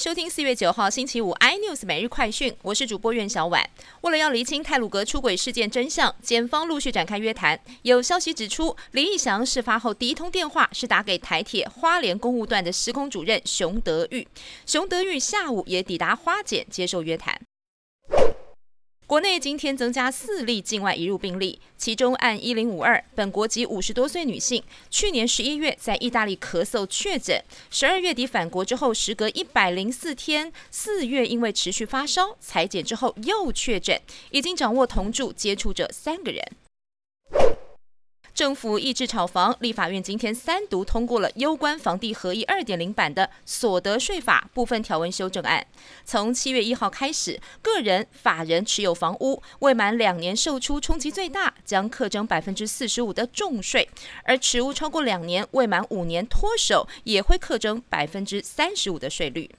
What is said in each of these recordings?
收听四月九号星期五 iNews 每日快讯，我是主播苑小婉。为了要厘清泰鲁格出轨事件真相，检方陆续展开约谈。有消息指出，林义祥事发后第一通电话是打给台铁花莲公务段的施工主任熊德玉，熊德玉下午也抵达花检接受约谈。内今天增加四例境外移入病例，其中按一零五二，本国籍五十多岁女性，去年十一月在意大利咳嗽确诊，十二月底返国之后，时隔一百零四天，四月因为持续发烧，裁剪之后又确诊，已经掌握同住接触者三个人。政府抑制炒房，立法院今天三读通过了攸关房地合一二点零版的所得税法部分条文修正案。从七月一号开始，个人、法人持有房屋未满两年售出冲击最大，将课征百分之四十五的重税；而持屋超过两年未满五年脱手，也会课征百分之三十五的税率。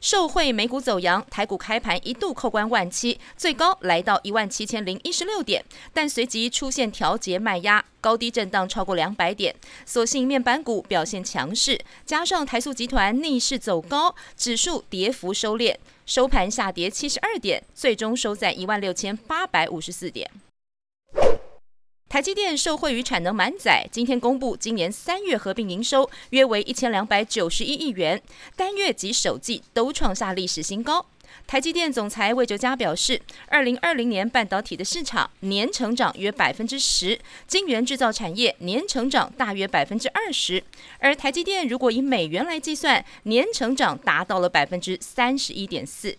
受惠美股走阳，台股开盘一度扣关万七，最高来到一万七千零一十六点，但随即出现调节卖压，高低震荡超过两百点。所幸面板股表现强势，加上台塑集团逆势走高，指数跌幅收敛，收盘下跌七十二点，最终收在一万六千八百五十四点。台积电受惠于产能满载，今天公布今年三月合并营收约为一千两百九十一亿元，单月及首季都创下历史新高。台积电总裁魏哲嘉表示，二零二零年半导体的市场年成长约百分之十，晶圆制造产业年成长大约百分之二十，而台积电如果以美元来计算，年成长达到了百分之三十一点四。